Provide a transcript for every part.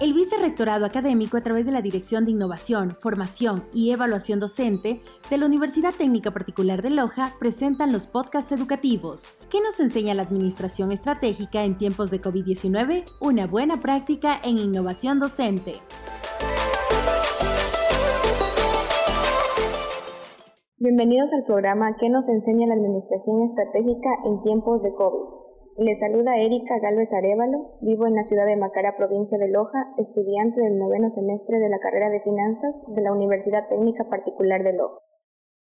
El Vicerrectorado Académico, a través de la Dirección de Innovación, Formación y Evaluación Docente de la Universidad Técnica Particular de Loja, presentan los podcasts educativos. ¿Qué nos enseña la Administración Estratégica en tiempos de COVID-19? Una buena práctica en innovación docente. Bienvenidos al programa ¿Qué nos enseña la Administración Estratégica en tiempos de COVID? Les saluda Erika Galvez Arevalo, vivo en la ciudad de Macara, provincia de Loja, estudiante del noveno semestre de la carrera de Finanzas de la Universidad Técnica Particular de Loja.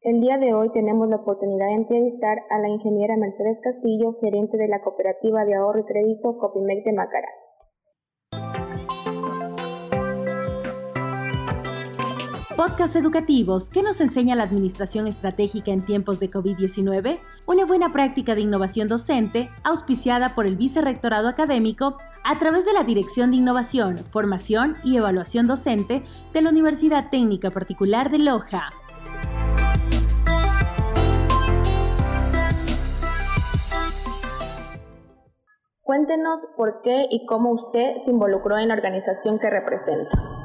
El día de hoy tenemos la oportunidad de entrevistar a la ingeniera Mercedes Castillo, gerente de la Cooperativa de Ahorro y Crédito Copimec de Macara. Podcast educativos ¿Qué nos enseña la administración estratégica en tiempos de COVID-19, una buena práctica de innovación docente auspiciada por el Vicerrectorado Académico a través de la Dirección de Innovación, Formación y Evaluación Docente de la Universidad Técnica Particular de Loja. Cuéntenos por qué y cómo usted se involucró en la organización que representa.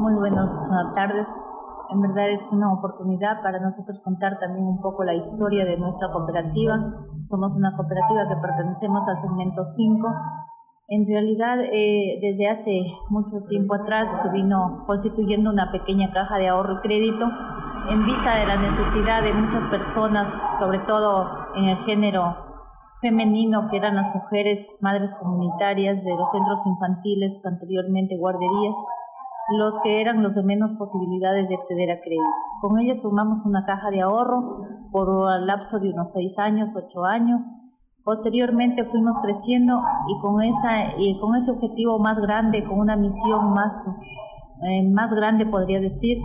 Muy buenas tardes. En verdad es una oportunidad para nosotros contar también un poco la historia de nuestra cooperativa. Somos una cooperativa que pertenecemos al segmento 5. En realidad, eh, desde hace mucho tiempo atrás se vino constituyendo una pequeña caja de ahorro y crédito en vista de la necesidad de muchas personas, sobre todo en el género femenino, que eran las mujeres madres comunitarias de los centros infantiles, anteriormente guarderías, los que eran los de menos posibilidades de acceder a crédito. Con ellos formamos una caja de ahorro por un lapso de unos seis años, ocho años. Posteriormente fuimos creciendo y con, esa, y con ese objetivo más grande, con una misión más, eh, más grande, podría decir,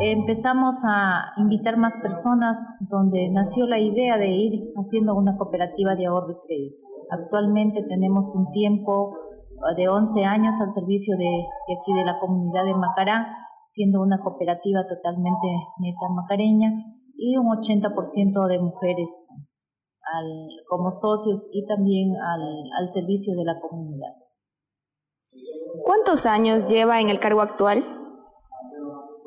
empezamos a invitar más personas, donde nació la idea de ir haciendo una cooperativa de ahorro y crédito. Actualmente tenemos un tiempo de 11 años al servicio de, aquí de la comunidad de Macará, siendo una cooperativa totalmente neta macareña y un 80% de mujeres como socios y también al, al servicio de la comunidad. ¿Cuántos años lleva en el cargo actual?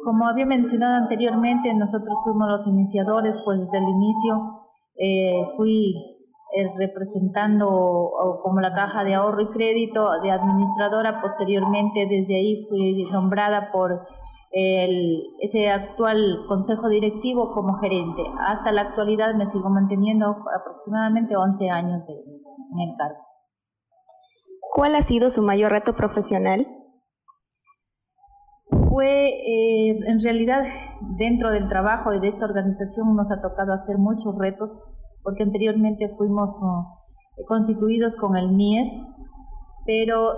Como había mencionado anteriormente, nosotros fuimos los iniciadores, pues desde el inicio eh, fui eh, representando como la caja de ahorro y crédito de administradora. Posteriormente, desde ahí fui nombrada por el, ese actual consejo directivo como gerente. Hasta la actualidad me sigo manteniendo aproximadamente 11 años en el cargo. ¿Cuál ha sido su mayor reto profesional? Fue, eh, en realidad, dentro del trabajo y de esta organización nos ha tocado hacer muchos retos porque anteriormente fuimos uh, constituidos con el MIES, pero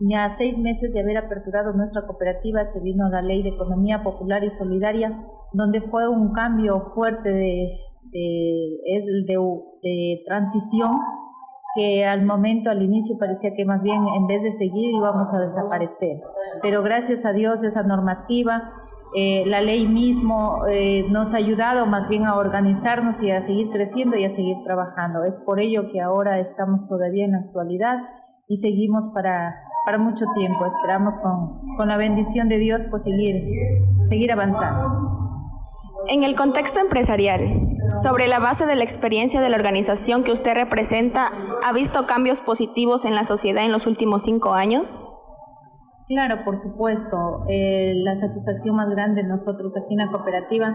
ya a seis meses de haber aperturado nuestra cooperativa se vino la ley de economía popular y solidaria, donde fue un cambio fuerte de, de, de transición que al momento, al inicio, parecía que más bien en vez de seguir íbamos a desaparecer. Pero gracias a Dios esa normativa eh, la ley mismo eh, nos ha ayudado más bien a organizarnos y a seguir creciendo y a seguir trabajando. Es por ello que ahora estamos todavía en la actualidad y seguimos para, para mucho tiempo. Esperamos con, con la bendición de Dios pues seguir, seguir avanzando. En el contexto empresarial, sobre la base de la experiencia de la organización que usted representa, ¿ha visto cambios positivos en la sociedad en los últimos cinco años? Claro, por supuesto. Eh, la satisfacción más grande de nosotros aquí en la cooperativa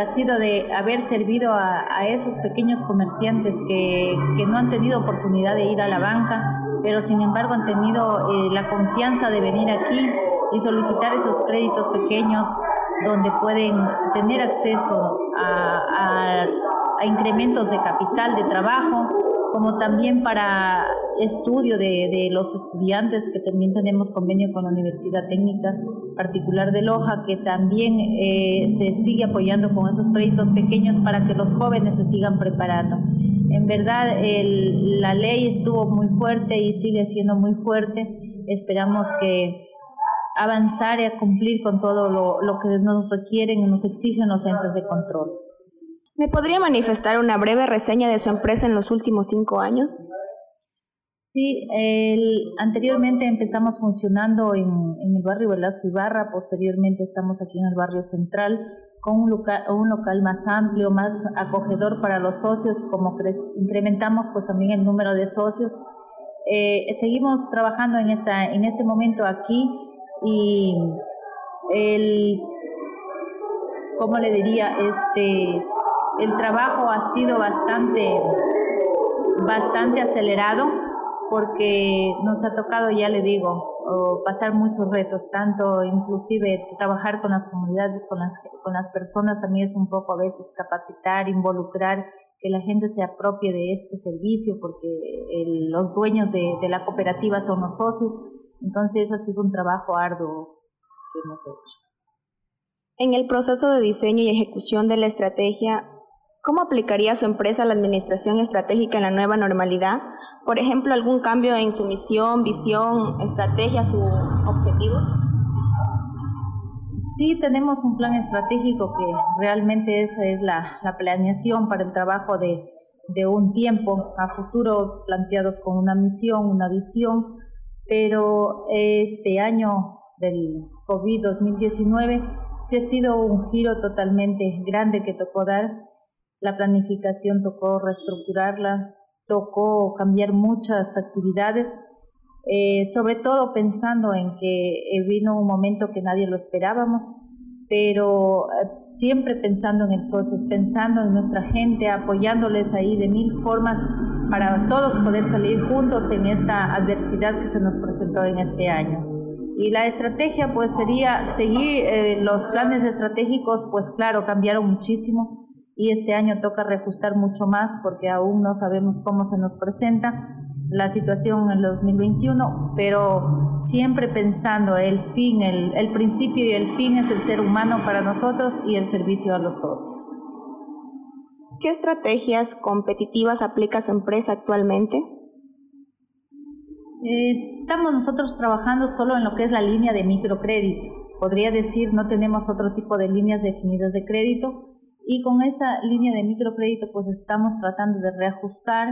ha sido de haber servido a, esos pequeños comerciantes que, no han tenido oportunidad de ir a la banca, pero sin embargo han tenido eh, la confianza de venir aquí y solicitar esos créditos pequeños donde pueden tener acceso a incrementos de capital de trabajo como también para estudio de, los estudiantes, que también tenemos convenio con la Universidad Técnica Particular de Loja, que también eh, se sigue apoyando con esos créditos pequeños para que los jóvenes se sigan preparando. En verdad, la ley estuvo muy fuerte y sigue siendo muy fuerte. Esperamos que avanzar y a cumplir con todo lo, lo que nos requieren y nos exigen los entes de control. ¿Me podría manifestar una breve reseña de su empresa en los últimos cinco años? Sí, anteriormente empezamos funcionando en, el barrio Velasco Ibarra, posteriormente estamos aquí en el barrio central con un local, un local más amplio, más acogedor para los socios, como incrementamos pues también el número de socios. Eh, seguimos trabajando en, esta, en este momento aquí y el, ¿cómo le diría? Este, el trabajo ha sido bastante, bastante acelerado porque nos ha tocado, ya le digo, pasar muchos retos, tanto inclusive trabajar con las comunidades, con las, con las personas, también es un poco a veces capacitar, involucrar, que la gente se apropie de este servicio, porque los dueños de, de la cooperativa son los socios, entonces eso ha sido un trabajo arduo que hemos hecho. En el proceso de diseño y ejecución de la estrategia, ¿Cómo aplicaría su empresa la administración estratégica en la nueva normalidad? Por ejemplo, algún cambio en su misión, visión, estrategia, su objetivo. Sí, tenemos un plan estratégico que realmente esa es la, planeación para el trabajo de, de un tiempo a futuro, planteados con una misión, una visión, pero este año del COVID-2019 sí ha sido un giro totalmente grande que tocó dar la planificación tocó reestructurarla, tocó cambiar muchas actividades, eh, sobre todo pensando en que eh, vino un momento que nadie lo esperábamos, pero eh, siempre pensando en el socios, pensando en nuestra gente, apoyándoles ahí de mil formas para todos poder salir juntos en esta adversidad que se nos presentó en este año. Y la estrategia pues sería seguir los planes estratégicos, pues claro, cambiaron muchísimo y este año toca reajustar mucho más porque aún no sabemos cómo se nos presenta la situación en el 2021, pero siempre pensando el fin, el, el principio y el fin es el ser humano para nosotros y el servicio a los socios. ¿Qué estrategias competitivas aplica su empresa actualmente? Eh, estamos nosotros trabajando solo en lo que es la línea de microcrédito. Podría decir, no tenemos otro tipo de líneas definidas de crédito, y con esa línea de microcrédito pues estamos tratando de reajustar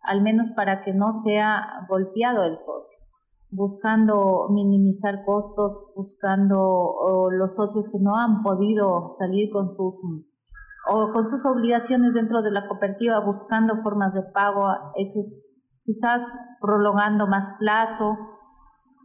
al menos para que no sea golpeado el socio, buscando minimizar costos, buscando los socios que no han podido salir con sus o con sus obligaciones dentro de la cooperativa, buscando formas de pago, eh, quizás prolongando más plazo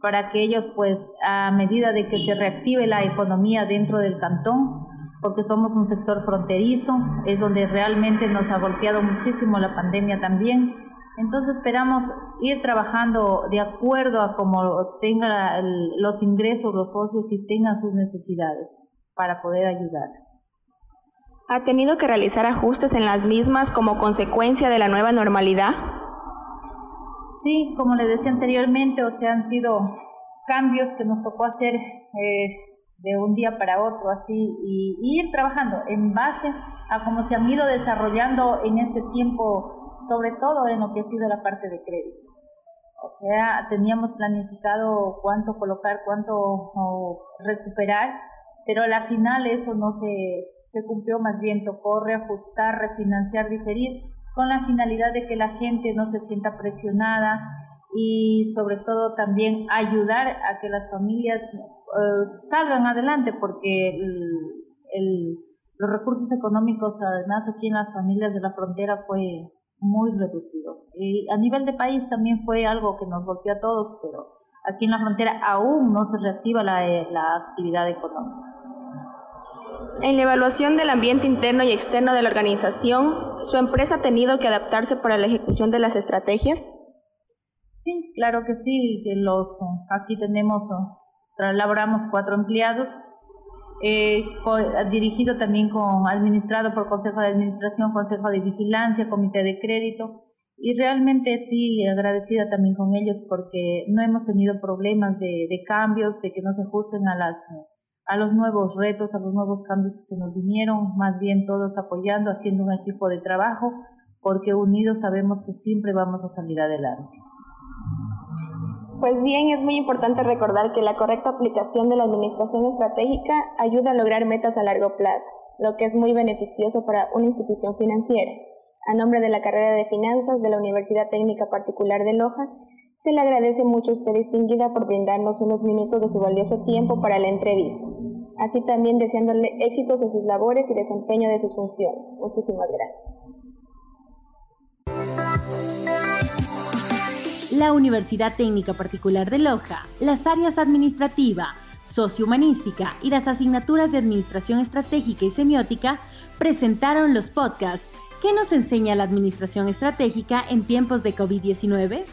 para que ellos pues a medida de que se reactive la economía dentro del cantón porque somos un sector fronterizo, es donde realmente nos ha golpeado muchísimo la pandemia también. Entonces esperamos ir trabajando de acuerdo a cómo tengan los ingresos los socios y tengan sus necesidades para poder ayudar. ¿Ha tenido que realizar ajustes en las mismas como consecuencia de la nueva normalidad? Sí, como le decía anteriormente, o sea, han sido cambios que nos tocó hacer eh, de un día para otro, así, y, ir trabajando en base a cómo se han ido desarrollando en este tiempo, sobre todo en lo que ha sido la parte de crédito. O sea, teníamos planificado cuánto colocar, cuánto recuperar, pero a la final eso no se, se cumplió, más bien tocó reajustar, refinanciar, diferir, con la finalidad de que la gente no se sienta presionada y sobre todo también ayudar a que las familias eh, salgan adelante porque los recursos económicos además aquí en las familias de la frontera fue muy reducido. Y a nivel de país también fue algo que nos golpeó a todos, pero aquí en la frontera aún no se reactiva la, eh, la actividad económica. En la evaluación del ambiente interno y externo de la organización, ¿su empresa ha tenido que adaptarse para la ejecución de las estrategias? Sí, claro que sí. Los, aquí tenemos Laboramos cuatro empleados, eh, dirigido también con, administrado por Consejo de Administración, Consejo de Vigilancia, Comité de Crédito, y realmente sí agradecida también con ellos porque no hemos tenido problemas de, de cambios, de que no se ajusten a, las, a los nuevos retos, a los nuevos cambios que se nos vinieron, más bien todos apoyando, haciendo un equipo de trabajo, porque unidos sabemos que siempre vamos a salir adelante. Pues bien, es muy importante recordar que la correcta aplicación de la administración estratégica ayuda a lograr metas a largo plazo, lo que es muy beneficioso para una institución financiera. A nombre de la carrera de finanzas de la Universidad Técnica Particular de Loja, Se le agradece mucho a usted, distinguida, por brindarnos unos minutos de su valioso tiempo para la entrevista. Así también deseándole éxitos en sus labores y desempeño de sus funciones. Muchísimas gracias. La Universidad Técnica Particular de Loja, las áreas administrativa, sociohumanística y las asignaturas de Administración Estratégica y Semiótica presentaron los podcasts ¿Qué nos enseña la Administración Estratégica en tiempos de COVID-19?